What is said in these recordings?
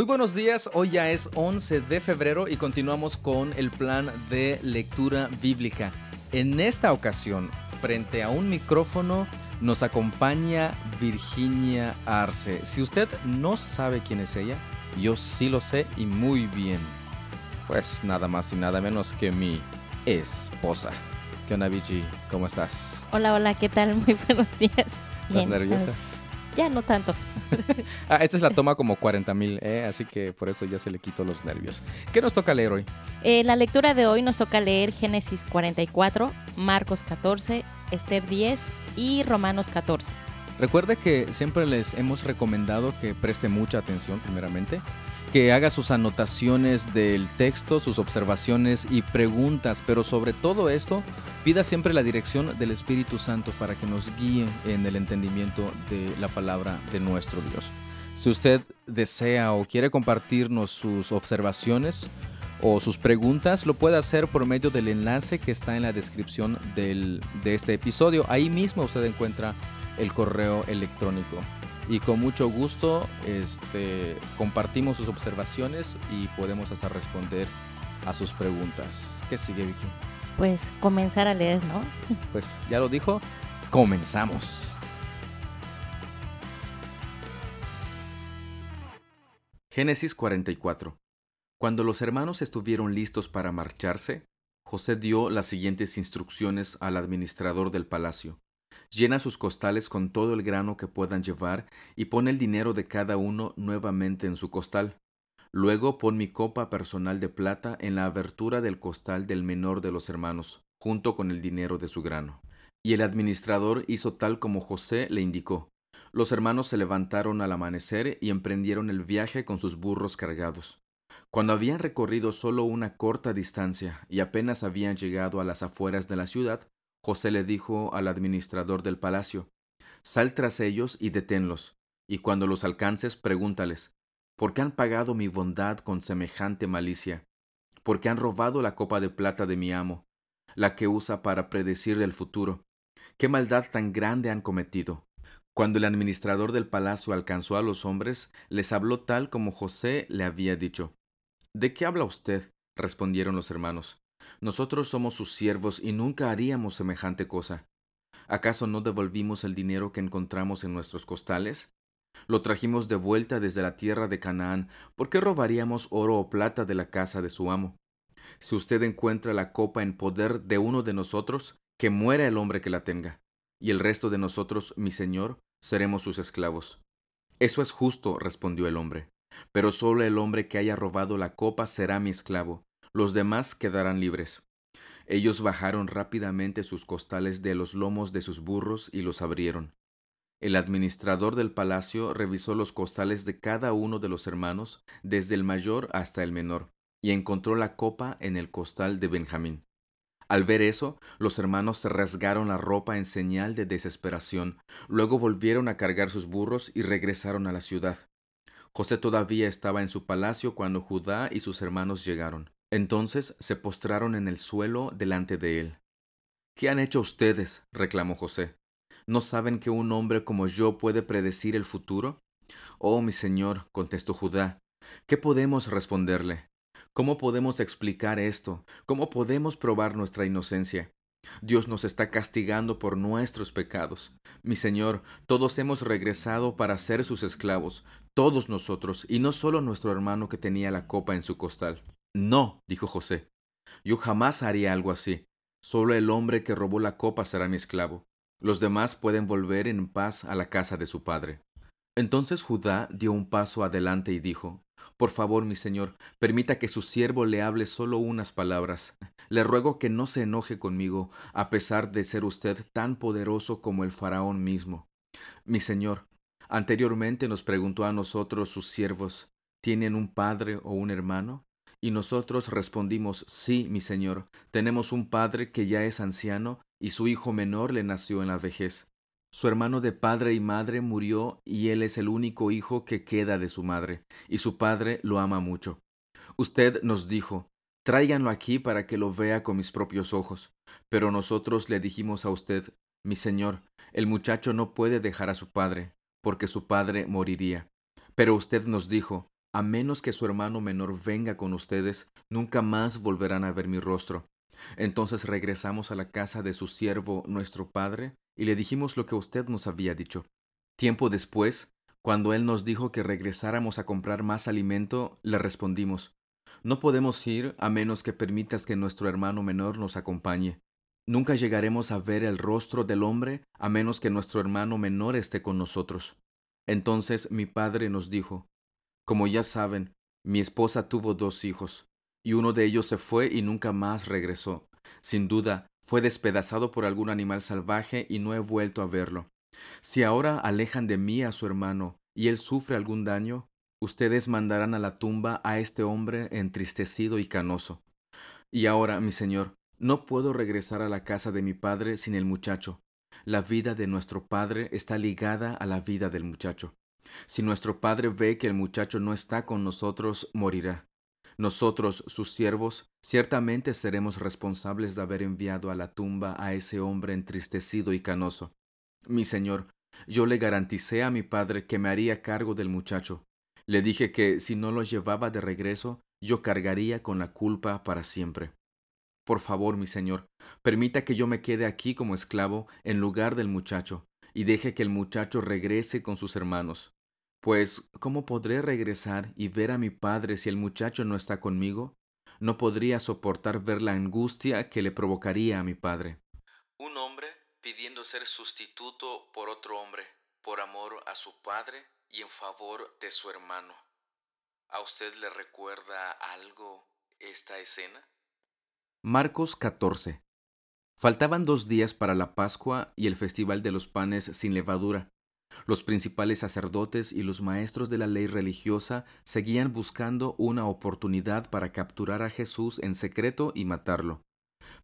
Muy buenos días, hoy ya es 11 de febrero y continuamos con el plan de lectura bíblica. En esta ocasión, frente a un micrófono, nos acompaña Virginia Arce. Si usted no sabe quién es ella, yo sí lo sé y muy bien. Pues nada más y nada menos que mi esposa. ¿Qué onda? ¿Cómo estás? Hola, hola, ¿qué tal? Muy buenos días. ¿Estás nerviosa? Ya no tanto. ah, esta es la toma como 40 mil, ¿eh? así que por eso ya se le quitó los nervios. ¿Qué nos toca leer hoy? Eh, la lectura de hoy nos toca leer Génesis 44, Marcos 14, Esther 10 y Romanos 14. Recuerde que siempre les hemos recomendado que preste mucha atención primeramente, que haga sus anotaciones del texto, sus observaciones y preguntas, pero sobre todo esto, pida siempre la dirección del Espíritu Santo para que nos guíe en el entendimiento de la palabra de nuestro Dios. Si usted desea o quiere compartirnos sus observaciones o sus preguntas, lo puede hacer por medio del enlace que está en la descripción de este episodio. Ahí mismo usted encuentra el correo electrónico. Y con mucho gusto este, compartimos sus observaciones y podemos hasta responder a sus preguntas. ¿Qué sigue, Vicky? Pues comenzar a leer, ¿no? Pues ya lo dijo, comenzamos. Génesis 44. Cuando los hermanos estuvieron listos para marcharse, José dio las siguientes instrucciones al administrador del palacio. Llena sus costales con todo el grano que puedan llevar y pon el dinero de cada uno nuevamente en su costal. Luego pon mi copa personal de plata en la abertura del costal del menor de los hermanos, junto con el dinero de su grano. Y el administrador hizo tal como José le indicó. Los hermanos se levantaron al amanecer y emprendieron el viaje con sus burros cargados. Cuando habían recorrido solo una corta distancia y apenas habían llegado a las afueras de la ciudad, José le dijo al administrador del palacio, Sal tras ellos y deténlos, y cuando los alcances pregúntales, ¿por qué han pagado mi bondad con semejante malicia? ¿Por qué han robado la copa de plata de mi amo, la que usa para predecir el futuro? ¿Qué maldad tan grande han cometido? Cuando el administrador del palacio alcanzó a los hombres, les habló tal como José le había dicho. ¿De qué habla usted? respondieron los hermanos. Nosotros somos sus siervos y nunca haríamos semejante cosa. ¿Acaso no devolvimos el dinero que encontramos en nuestros costales? Lo trajimos de vuelta desde la tierra de Canaán. ¿Por qué robaríamos oro o plata de la casa de su amo? Si usted encuentra la copa en poder de uno de nosotros, que muera el hombre que la tenga, y el resto de nosotros, mi señor, seremos sus esclavos. Eso es justo, respondió el hombre. Pero solo el hombre que haya robado la copa será mi esclavo, los demás quedarán libres. Ellos bajaron rápidamente sus costales de los lomos de sus burros y los abrieron. El administrador del palacio revisó los costales de cada uno de los hermanos, desde el mayor hasta el menor, y encontró la copa en el costal de Benjamín. Al ver eso, los hermanos se rasgaron la ropa en señal de desesperación, luego volvieron a cargar sus burros y regresaron a la ciudad. José todavía estaba en su palacio cuando Judá y sus hermanos llegaron. Entonces se postraron en el suelo delante de él. ¿Qué han hecho ustedes? reclamó José. ¿No saben que un hombre como yo puede predecir el futuro? Oh, mi señor, contestó Judá, ¿qué podemos responderle? ¿Cómo podemos explicar esto? ¿Cómo podemos probar nuestra inocencia? Dios nos está castigando por nuestros pecados. Mi Señor, todos hemos regresado para ser sus esclavos, todos nosotros, y no solo nuestro hermano que tenía la copa en su costal. No, dijo José, yo jamás haría algo así. Solo el hombre que robó la copa será mi esclavo. Los demás pueden volver en paz a la casa de su padre. Entonces Judá dio un paso adelante y dijo, Por favor, mi señor, permita que su siervo le hable solo unas palabras. Le ruego que no se enoje conmigo, a pesar de ser usted tan poderoso como el faraón mismo. Mi señor, anteriormente nos preguntó a nosotros sus siervos, ¿tienen un padre o un hermano? Y nosotros respondimos, sí, mi señor, tenemos un padre que ya es anciano y su hijo menor le nació en la vejez. Su hermano de padre y madre murió y él es el único hijo que queda de su madre, y su padre lo ama mucho. Usted nos dijo, tráiganlo aquí para que lo vea con mis propios ojos. Pero nosotros le dijimos a usted, mi señor, el muchacho no puede dejar a su padre, porque su padre moriría. Pero usted nos dijo, a menos que su hermano menor venga con ustedes, nunca más volverán a ver mi rostro. Entonces regresamos a la casa de su siervo, nuestro padre, y le dijimos lo que usted nos había dicho. Tiempo después, cuando él nos dijo que regresáramos a comprar más alimento, le respondimos, No podemos ir a menos que permitas que nuestro hermano menor nos acompañe. Nunca llegaremos a ver el rostro del hombre a menos que nuestro hermano menor esté con nosotros. Entonces mi padre nos dijo, Como ya saben, mi esposa tuvo dos hijos, y uno de ellos se fue y nunca más regresó. Sin duda, fue despedazado por algún animal salvaje y no he vuelto a verlo. Si ahora alejan de mí a su hermano y él sufre algún daño, ustedes mandarán a la tumba a este hombre entristecido y canoso. Y ahora, mi señor, no puedo regresar a la casa de mi padre sin el muchacho. La vida de nuestro padre está ligada a la vida del muchacho. Si nuestro padre ve que el muchacho no está con nosotros, morirá. Nosotros, sus siervos, ciertamente seremos responsables de haber enviado a la tumba a ese hombre entristecido y canoso. Mi señor, yo le garanticé a mi padre que me haría cargo del muchacho. Le dije que si no lo llevaba de regreso, yo cargaría con la culpa para siempre. Por favor, mi señor, permita que yo me quede aquí como esclavo en lugar del muchacho, y deje que el muchacho regrese con sus hermanos. Pues, ¿cómo podré regresar y ver a mi padre si el muchacho no está conmigo? No podría soportar ver la angustia que le provocaría a mi padre. Un hombre pidiendo ser sustituto por otro hombre, por amor a su padre y en favor de su hermano. ¿A usted le recuerda algo esta escena? Marcos 14. Faltaban dos días para la Pascua y el Festival de los Panes sin levadura. Los principales sacerdotes y los maestros de la ley religiosa seguían buscando una oportunidad para capturar a Jesús en secreto y matarlo.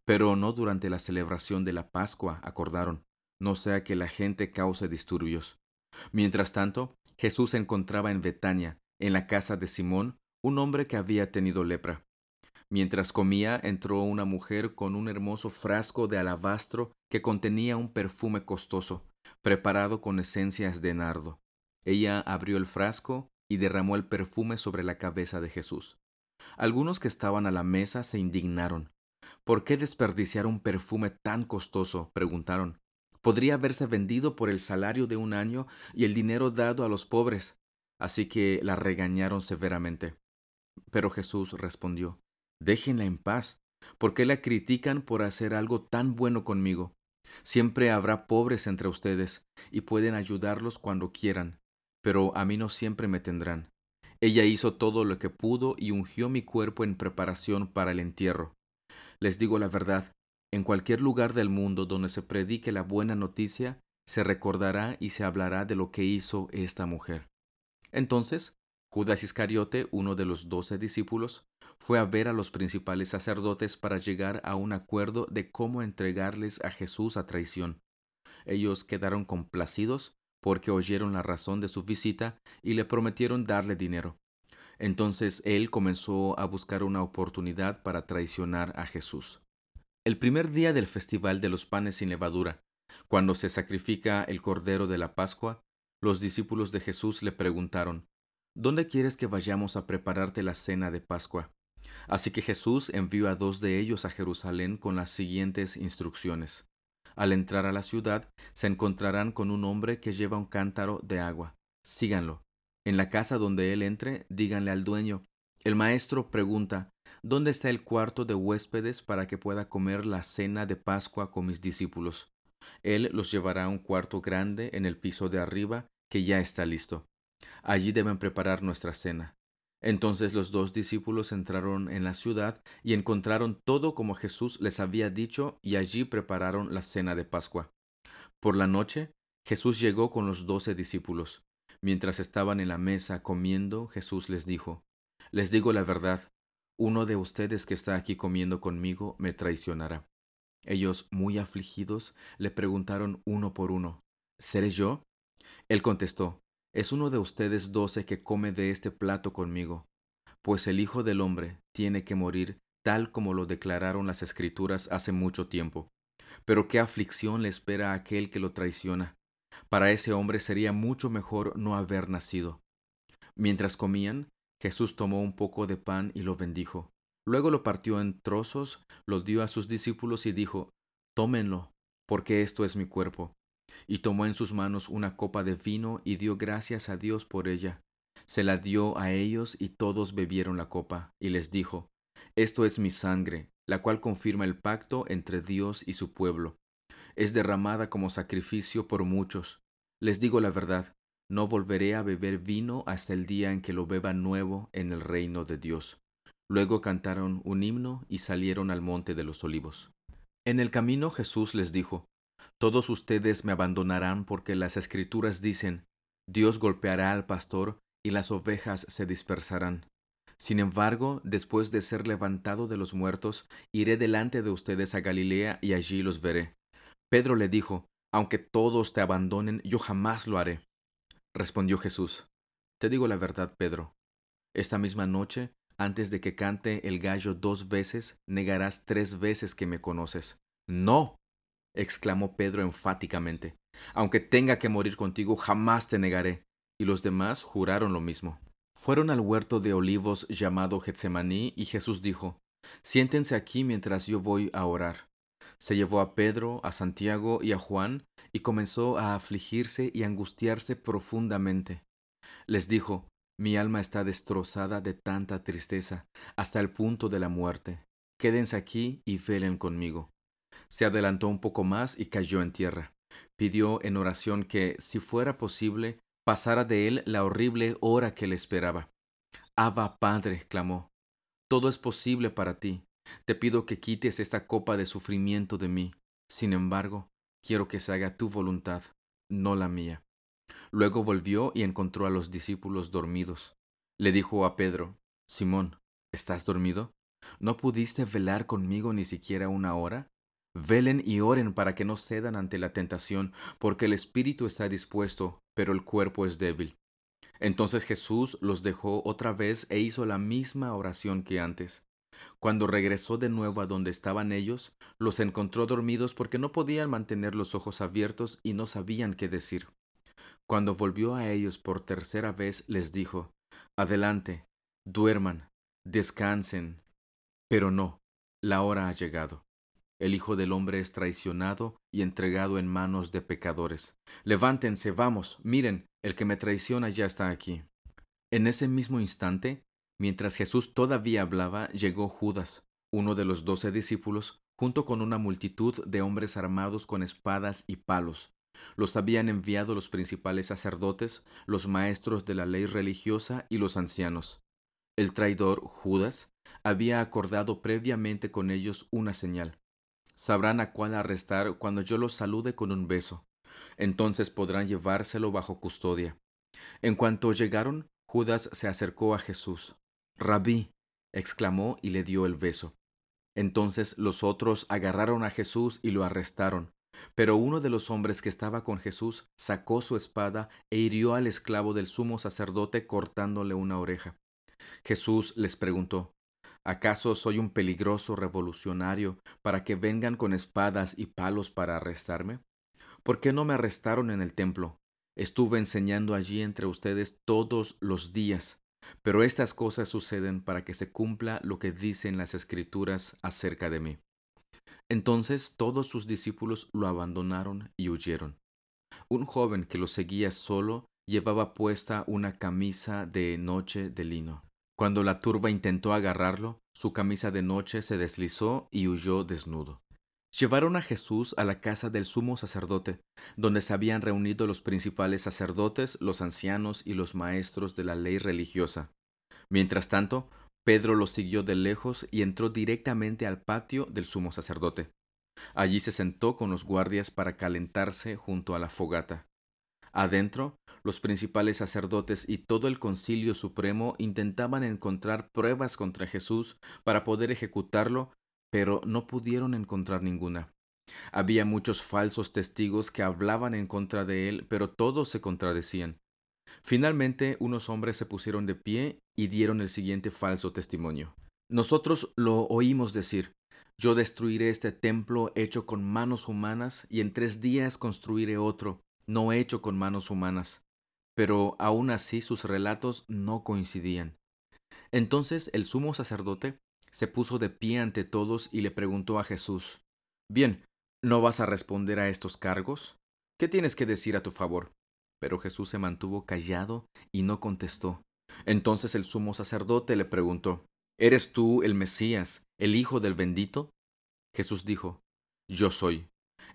Pero no durante la celebración de la Pascua, acordaron, no sea que la gente cause disturbios. Mientras tanto, Jesús se encontraba en Betania, en la casa de Simón, un hombre que había tenido lepra. Mientras comía, entró una mujer con un hermoso frasco de alabastro que contenía un perfume costoso preparado con esencias de nardo. Ella abrió el frasco y derramó el perfume sobre la cabeza de Jesús. Algunos que estaban a la mesa se indignaron. ¿Por qué desperdiciar un perfume tan costoso? preguntaron. Podría haberse vendido por el salario de un año y el dinero dado a los pobres. Así que la regañaron severamente. Pero Jesús respondió, Déjenla en paz. ¿Por qué la critican por hacer algo tan bueno conmigo? Siempre habrá pobres entre ustedes, y pueden ayudarlos cuando quieran, pero a mí no siempre me tendrán. Ella hizo todo lo que pudo y ungió mi cuerpo en preparación para el entierro. Les digo la verdad, en cualquier lugar del mundo donde se predique la buena noticia, se recordará y se hablará de lo que hizo esta mujer. Entonces, Judas Iscariote, uno de los doce discípulos, fue a ver a los principales sacerdotes para llegar a un acuerdo de cómo entregarles a Jesús a traición. Ellos quedaron complacidos porque oyeron la razón de su visita y le prometieron darle dinero. Entonces él comenzó a buscar una oportunidad para traicionar a Jesús. El primer día del festival de los panes sin levadura, cuando se sacrifica el cordero de la Pascua, los discípulos de Jesús le preguntaron, ¿Dónde quieres que vayamos a prepararte la cena de Pascua? Así que Jesús envió a dos de ellos a Jerusalén con las siguientes instrucciones. Al entrar a la ciudad, se encontrarán con un hombre que lleva un cántaro de agua. Síganlo. En la casa donde él entre, díganle al dueño. El maestro pregunta, ¿Dónde está el cuarto de huéspedes para que pueda comer la cena de Pascua con mis discípulos? Él los llevará a un cuarto grande en el piso de arriba que ya está listo. Allí deben preparar nuestra cena. Entonces los dos discípulos entraron en la ciudad y encontraron todo como Jesús les había dicho y allí prepararon la cena de Pascua. Por la noche, Jesús llegó con los doce discípulos. Mientras estaban en la mesa comiendo, Jesús les dijo, Les digo la verdad, uno de ustedes que está aquí comiendo conmigo me traicionará. Ellos, muy afligidos, le preguntaron uno por uno, ¿Seré yo? Él contestó, es uno de ustedes doce que come de este plato conmigo, pues el Hijo del Hombre tiene que morir tal como lo declararon las Escrituras hace mucho tiempo. Pero qué aflicción le espera a aquel que lo traiciona. Para ese hombre sería mucho mejor no haber nacido. Mientras comían, Jesús tomó un poco de pan y lo bendijo. Luego lo partió en trozos, lo dio a sus discípulos y dijo, Tómenlo, porque esto es mi cuerpo. Y tomó en sus manos una copa de vino y dio gracias a Dios por ella. Se la dio a ellos y todos bebieron la copa, y les dijo, Esto es mi sangre, la cual confirma el pacto entre Dios y su pueblo. Es derramada como sacrificio por muchos. Les digo la verdad, no volveré a beber vino hasta el día en que lo beba nuevo en el reino de Dios. Luego cantaron un himno y salieron al monte de los olivos. En el camino Jesús les dijo, Todos ustedes me abandonarán porque las escrituras dicen, Dios golpeará al pastor y las ovejas se dispersarán. Sin embargo, después de ser levantado de los muertos, iré delante de ustedes a Galilea y allí los veré. Pedro le dijo, Aunque todos te abandonen, yo jamás lo haré. Respondió Jesús, Te digo la verdad, Pedro. Esta misma noche, antes de que cante el gallo dos veces, negarás tres veces que me conoces. No, exclamó Pedro enfáticamente. Aunque tenga que morir contigo, jamás te negaré. Y los demás juraron lo mismo. Fueron al huerto de olivos llamado Getsemaní y Jesús dijo, Siéntense aquí mientras yo voy a orar. Se llevó a Pedro, a Santiago y a Juan y comenzó a afligirse y angustiarse profundamente. Les dijo, Mi alma está destrozada de tanta tristeza, hasta el punto de la muerte. Quédense aquí y velen conmigo. Se adelantó un poco más y cayó en tierra. Pidió en oración que, si fuera posible, pasara de él la horrible hora que le esperaba. Abba, Padre, clamó, todo es posible para ti. Te pido que quites esta copa de sufrimiento de mí. Sin embargo, quiero que se haga tu voluntad, no la mía. Luego volvió y encontró a los discípulos dormidos. Le dijo a Pedro, Simón, ¿estás dormido? ¿No pudiste velar conmigo ni siquiera una hora? Velen y oren para que no cedan ante la tentación, porque el espíritu está dispuesto, pero el cuerpo es débil. Entonces Jesús los dejó otra vez e hizo la misma oración que antes. Cuando regresó de nuevo a donde estaban ellos, los encontró dormidos porque no podían mantener los ojos abiertos y no sabían qué decir. Cuando volvió a ellos por tercera vez, les dijo, Adelante, duerman, descansen. Pero no, la hora ha llegado. El Hijo del Hombre es traicionado y entregado en manos de pecadores. Levántense, vamos, miren, el que me traiciona ya está aquí. En ese mismo instante, mientras Jesús todavía hablaba, llegó Judas, uno de los doce discípulos, junto con una multitud de hombres armados con espadas y palos. Los habían enviado los principales sacerdotes, los maestros de la ley religiosa y los ancianos. El traidor Judas había acordado previamente con ellos una señal sabrán a cuál arrestar cuando yo los salude con un beso. Entonces podrán llevárselo bajo custodia. En cuanto llegaron, Judas se acercó a Jesús. Rabí, exclamó y le dio el beso. Entonces los otros agarraron a Jesús y lo arrestaron. Pero uno de los hombres que estaba con Jesús sacó su espada e hirió al esclavo del sumo sacerdote cortándole una oreja. Jesús les preguntó, ¿Acaso soy un peligroso revolucionario para que vengan con espadas y palos para arrestarme? ¿Por qué no me arrestaron en el templo? Estuve enseñando allí entre ustedes todos los días. Pero estas cosas suceden para que se cumpla lo que dicen las escrituras acerca de mí. Entonces todos sus discípulos lo abandonaron y huyeron. Un joven que lo seguía solo llevaba puesta una camisa de noche de lino. Cuando la turba intentó agarrarlo, su camisa de noche se deslizó y huyó desnudo. Llevaron a Jesús a la casa del sumo sacerdote, donde se habían reunido los principales sacerdotes, los ancianos y los maestros de la ley religiosa. Mientras tanto, Pedro lo siguió de lejos y entró directamente al patio del sumo sacerdote. Allí se sentó con los guardias para calentarse junto a la fogata. Adentro, los principales sacerdotes y todo el concilio supremo intentaban encontrar pruebas contra Jesús para poder ejecutarlo, pero no pudieron encontrar ninguna. Había muchos falsos testigos que hablaban en contra de él, pero todos se contradecían. Finalmente, unos hombres se pusieron de pie y dieron el siguiente falso testimonio. Nosotros lo oímos decir, yo destruiré este templo hecho con manos humanas y en tres días construiré otro, no hecho con manos humanas pero aún así sus relatos no coincidían. Entonces el sumo sacerdote se puso de pie ante todos y le preguntó a Jesús, Bien, ¿no vas a responder a estos cargos? ¿Qué tienes que decir a tu favor? Pero Jesús se mantuvo callado y no contestó. Entonces el sumo sacerdote le preguntó, ¿Eres tú el Mesías, el Hijo del bendito? Jesús dijo, Yo soy.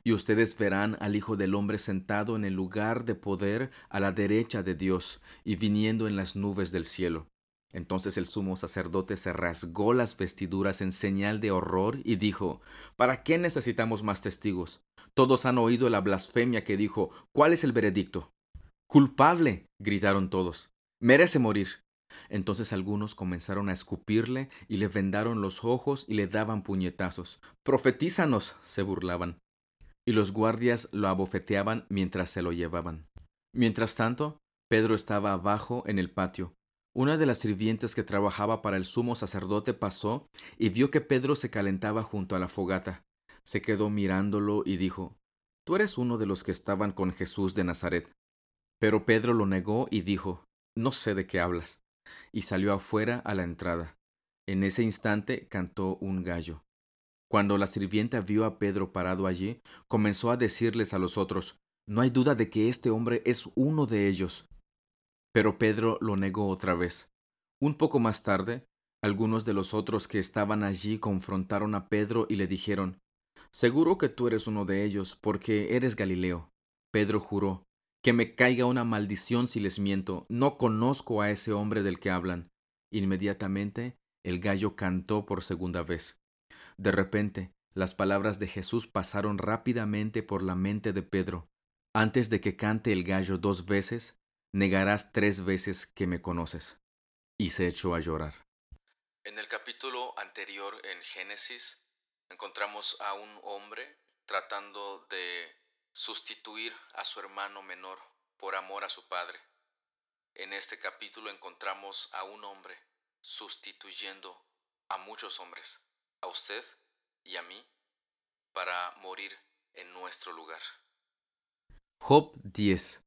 Y ustedes verán al Hijo del Hombre sentado en el lugar de poder a la derecha de Dios y viniendo en las nubes del cielo. Entonces el sumo sacerdote se rasgó las vestiduras en señal de horror y dijo, ¿Para qué necesitamos más testigos? Todos han oído la blasfemia que dijo, ¿cuál es el veredicto? Culpable, gritaron todos. Merece morir. Entonces algunos comenzaron a escupirle y le vendaron los ojos y le daban puñetazos. Profetízanos, se burlaban. Y los guardias lo abofeteaban mientras se lo llevaban. Mientras tanto, Pedro estaba abajo en el patio, una de las sirvientes que trabajaba para el sumo sacerdote pasó y vio que Pedro se calentaba junto a la fogata. Se quedó mirándolo y dijo, Tú eres uno de los que estaban con Jesús de Nazaret. Pero Pedro lo negó y dijo, No sé de qué hablas. Y salió afuera a la entrada. En ese instante cantó un gallo. Cuando la sirvienta vio a Pedro parado allí, comenzó a decirles a los otros, No hay duda de que este hombre es uno de ellos. Pero Pedro lo negó otra vez. Un poco más tarde, algunos de los otros que estaban allí confrontaron a Pedro y le dijeron, Seguro que tú eres uno de ellos, porque eres Galileo. Pedro juró, Que me caiga una maldición si les miento, no conozco a ese hombre del que hablan. Inmediatamente el gallo cantó por segunda vez. De repente, las palabras de Jesús pasaron rápidamente por la mente de Pedro. Antes de que cante el gallo dos veces, negarás tres veces que me conoces. Y se echó a llorar. En el capítulo anterior en Génesis encontramos a un hombre tratando de sustituir a su hermano menor por amor a su padre. En este capítulo encontramos a un hombre sustituyendo a muchos hombres, a usted y a mí, para morir en nuestro lugar. Job 10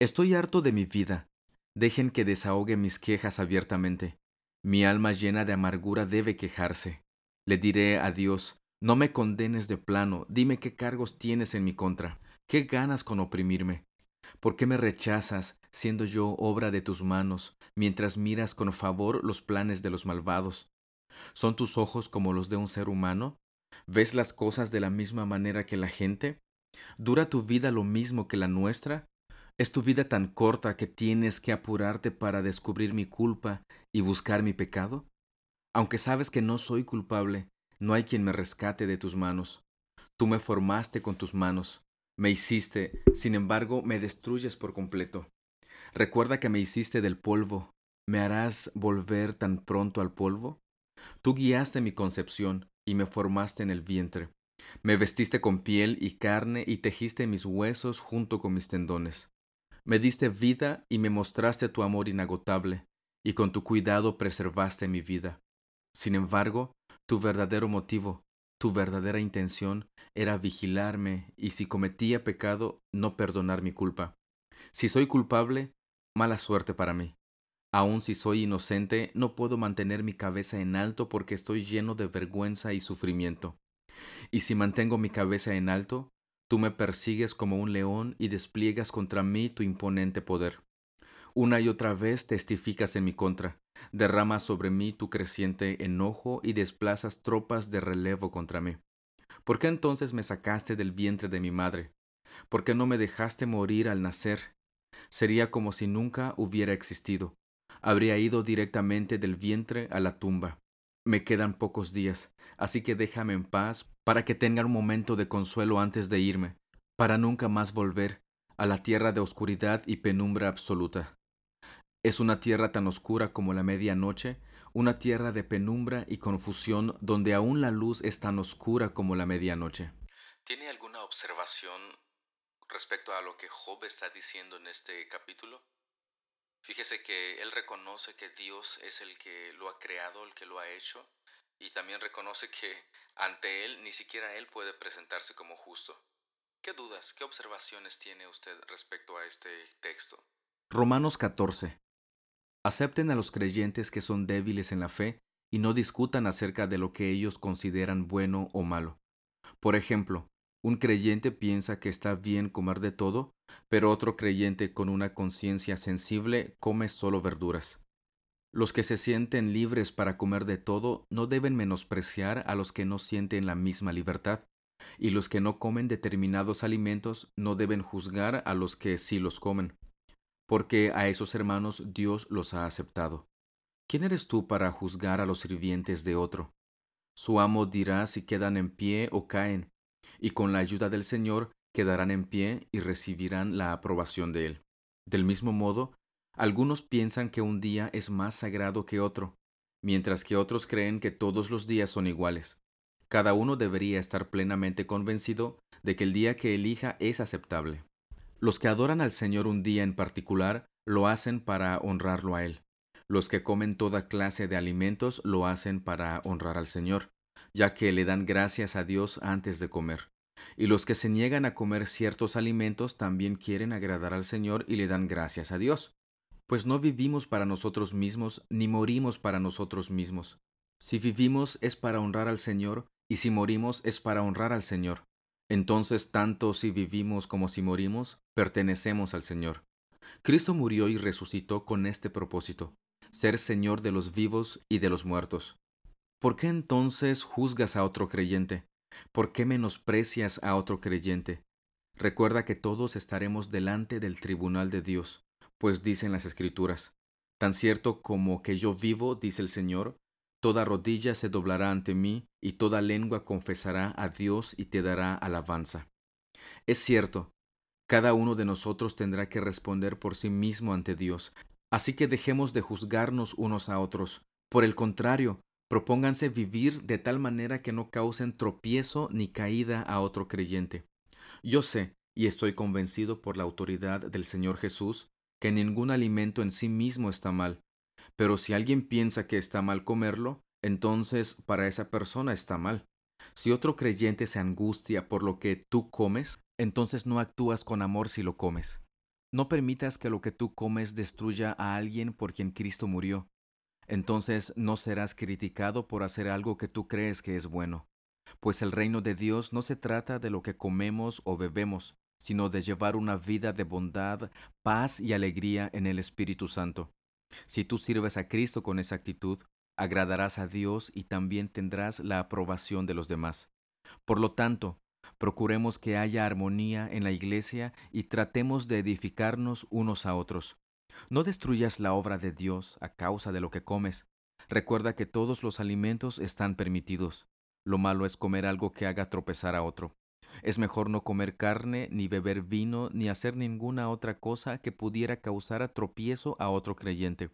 Estoy harto de mi vida. Dejen que desahogue mis quejas abiertamente. Mi alma llena de amargura debe quejarse. Le diré a Dios, no me condenes de plano, dime qué cargos tienes en mi contra, qué ganas con oprimirme. ¿Por qué me rechazas, siendo yo obra de tus manos, mientras miras con favor los planes de los malvados? ¿Son tus ojos como los de un ser humano? ¿Ves las cosas de la misma manera que la gente? ¿Dura tu vida lo mismo que la nuestra? ¿Es tu vida tan corta que tienes que apurarte para descubrir mi culpa y buscar mi pecado? Aunque sabes que no soy culpable, no hay quien me rescate de tus manos. Tú me formaste con tus manos, me hiciste, sin embargo me destruyes por completo. Recuerda que me hiciste del polvo. ¿Me harás volver tan pronto al polvo? Tú guiaste mi concepción y me formaste en el vientre. Me vestiste con piel y carne y tejiste mis huesos junto con mis tendones. Me diste vida y me mostraste tu amor inagotable, y con tu cuidado preservaste mi vida. Sin embargo, tu verdadero motivo, tu verdadera intención era vigilarme y si cometía pecado, no perdonar mi culpa. Si soy culpable, mala suerte para mí. Aun si soy inocente, no puedo mantener mi cabeza en alto porque estoy lleno de vergüenza y sufrimiento. Y si mantengo mi cabeza en alto, Tú me persigues como un león y despliegas contra mí tu imponente poder. Una y otra vez testificas en mi contra, derramas sobre mí tu creciente enojo y desplazas tropas de relevo contra mí. ¿Por qué entonces me sacaste del vientre de mi madre? ¿Por qué no me dejaste morir al nacer? Sería como si nunca hubiera existido. Habría ido directamente del vientre a la tumba. Me quedan pocos días, así que déjame en paz para que tenga un momento de consuelo antes de irme, para nunca más volver a la tierra de oscuridad y penumbra absoluta. Es una tierra tan oscura como la medianoche, una tierra de penumbra y confusión donde aún la luz es tan oscura como la medianoche. ¿Tiene alguna observación respecto a lo que Job está diciendo en este capítulo? Fíjese que él reconoce que Dios es el que lo ha creado, el que lo ha hecho, y también reconoce que ante él ni siquiera él puede presentarse como justo. ¿Qué dudas, qué observaciones tiene usted respecto a este texto? Romanos 14. Acepten a los creyentes que son débiles en la fe y no discutan acerca de lo que ellos consideran bueno o malo. Por ejemplo, un creyente piensa que está bien comer de todo, pero otro creyente con una conciencia sensible come solo verduras. Los que se sienten libres para comer de todo no deben menospreciar a los que no sienten la misma libertad, y los que no comen determinados alimentos no deben juzgar a los que sí los comen, porque a esos hermanos Dios los ha aceptado. ¿Quién eres tú para juzgar a los sirvientes de otro? Su amo dirá si quedan en pie o caen, y con la ayuda del Señor quedarán en pie y recibirán la aprobación de Él. Del mismo modo, algunos piensan que un día es más sagrado que otro, mientras que otros creen que todos los días son iguales. Cada uno debería estar plenamente convencido de que el día que elija es aceptable. Los que adoran al Señor un día en particular lo hacen para honrarlo a Él. Los que comen toda clase de alimentos lo hacen para honrar al Señor, ya que le dan gracias a Dios antes de comer. Y los que se niegan a comer ciertos alimentos también quieren agradar al Señor y le dan gracias a Dios pues no vivimos para nosotros mismos ni morimos para nosotros mismos. Si vivimos es para honrar al Señor, y si morimos es para honrar al Señor. Entonces, tanto si vivimos como si morimos, pertenecemos al Señor. Cristo murió y resucitó con este propósito, ser Señor de los vivos y de los muertos. ¿Por qué entonces juzgas a otro creyente? ¿Por qué menosprecias a otro creyente? Recuerda que todos estaremos delante del tribunal de Dios pues dicen las Escrituras, tan cierto como que yo vivo, dice el Señor, toda rodilla se doblará ante mí, y toda lengua confesará a Dios y te dará alabanza. Es cierto, cada uno de nosotros tendrá que responder por sí mismo ante Dios, así que dejemos de juzgarnos unos a otros. Por el contrario, propónganse vivir de tal manera que no causen tropiezo ni caída a otro creyente. Yo sé, y estoy convencido por la autoridad del Señor Jesús, que ningún alimento en sí mismo está mal, pero si alguien piensa que está mal comerlo, entonces para esa persona está mal. Si otro creyente se angustia por lo que tú comes, entonces no actúas con amor si lo comes. No permitas que lo que tú comes destruya a alguien por quien Cristo murió. Entonces no serás criticado por hacer algo que tú crees que es bueno. Pues el reino de Dios no se trata de lo que comemos o bebemos, sino de llevar una vida de bondad, paz y alegría en el Espíritu Santo. Si tú sirves a Cristo con esa actitud, agradarás a Dios y también tendrás la aprobación de los demás. Por lo tanto, procuremos que haya armonía en la iglesia y tratemos de edificarnos unos a otros. No destruyas la obra de Dios a causa de lo que comes. Recuerda que todos los alimentos están permitidos. Lo malo es comer algo que haga tropezar a otro. Es mejor no comer carne, ni beber vino, ni hacer ninguna otra cosa que pudiera causar a tropiezo a otro creyente.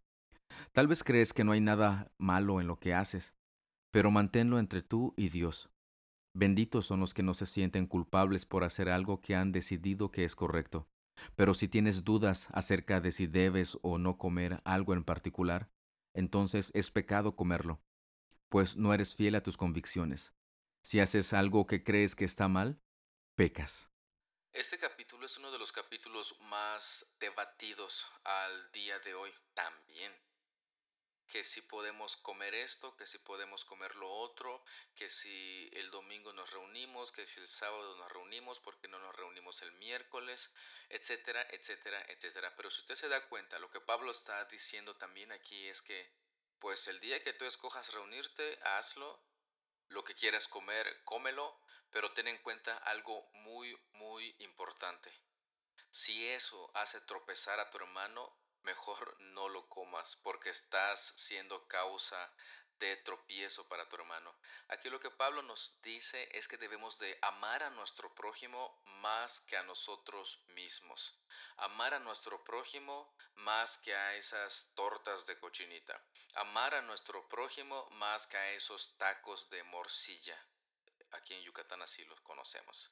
Tal vez crees que no hay nada malo en lo que haces, pero manténlo entre tú y Dios. Benditos son los que no se sienten culpables por hacer algo que han decidido que es correcto. Pero si tienes dudas acerca de si debes o no comer algo en particular, entonces es pecado comerlo, pues no eres fiel a tus convicciones. Si haces algo que crees que está mal, pecas. Este capítulo es uno de los capítulos más debatidos al día de hoy también. Que si podemos comer esto, que si podemos comer lo otro, que si el domingo nos reunimos, que si el sábado nos reunimos, porque no nos reunimos el miércoles, etcétera, etcétera, etcétera. Pero si usted se da cuenta, lo que Pablo está diciendo también aquí es que, pues el día que tú escojas reunirte, hazlo. Lo que quieras comer, cómelo, pero ten en cuenta algo muy, muy importante. Si eso hace tropezar a tu hermano, mejor no lo comas porque estás siendo causa de tropiezo para tu hermano. Aquí lo que Pablo nos dice es que debemos de amar a nuestro prójimo más que a nosotros mismos. Amar a nuestro prójimo más que a esas tortas de cochinita. Amar a nuestro prójimo más que a esos tacos de morcilla aquí en Yucatán así los conocemos,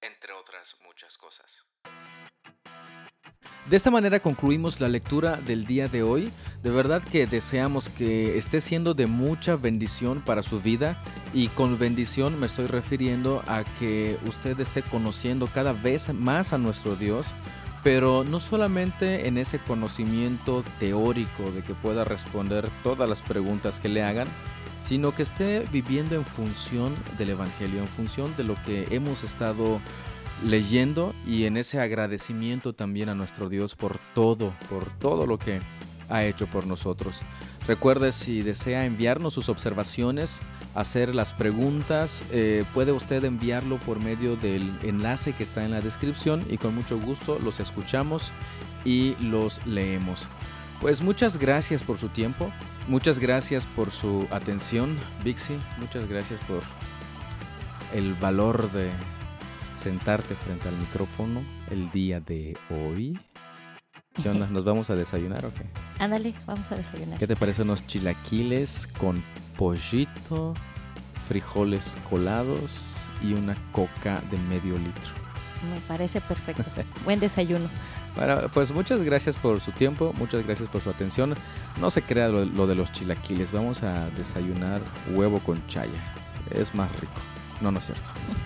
entre otras muchas cosas. De esta manera concluimos la lectura del día de hoy. De verdad que deseamos que esté siendo de mucha bendición para su vida y con bendición me estoy refiriendo a que usted esté conociendo cada vez más a nuestro Dios pero no solamente en ese conocimiento teórico de que pueda responder todas las preguntas que le hagan, sino que esté viviendo en función del Evangelio, en función de lo que hemos estado leyendo y en ese agradecimiento también a nuestro Dios por todo, por todo lo que ha hecho por nosotros. Recuerde si desea enviarnos sus observaciones, hacer las preguntas, eh, puede usted enviarlo por medio del enlace que está en la descripción y con mucho gusto los escuchamos y los leemos. Pues muchas gracias por su tiempo, muchas gracias por su atención, Vixi, muchas gracias por el valor de sentarte frente al micrófono el día de hoy. ¿Qué onda? ¿Nos vamos a desayunar o qué? Ándale, vamos a desayunar. ¿Qué te parece unos chilaquiles con pollito, frijoles colados y una coca de medio litro? Me parece perfecto. Buen desayuno. Bueno, pues muchas gracias por su tiempo, muchas gracias por su atención. No se crea lo, lo de los chilaquiles, vamos a desayunar huevo con chaya. Es más rico. No, no es cierto.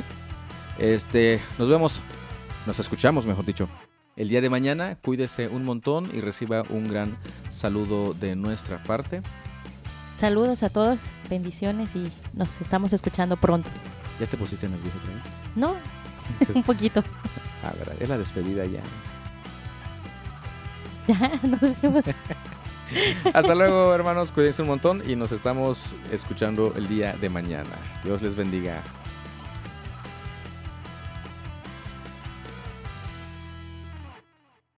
Este, nos vemos, nos escuchamos, mejor dicho. El día de mañana, cuídese un montón y reciba un gran saludo de nuestra parte. Saludos a todos, bendiciones y nos estamos escuchando pronto. ¿Ya te pusiste nervioso otra vez? No, un poquito. Ah, verdad, es la despedida ya. Ya, nos vemos. Hasta luego, hermanos, cuídense un montón y nos estamos escuchando el día de mañana. Dios les bendiga.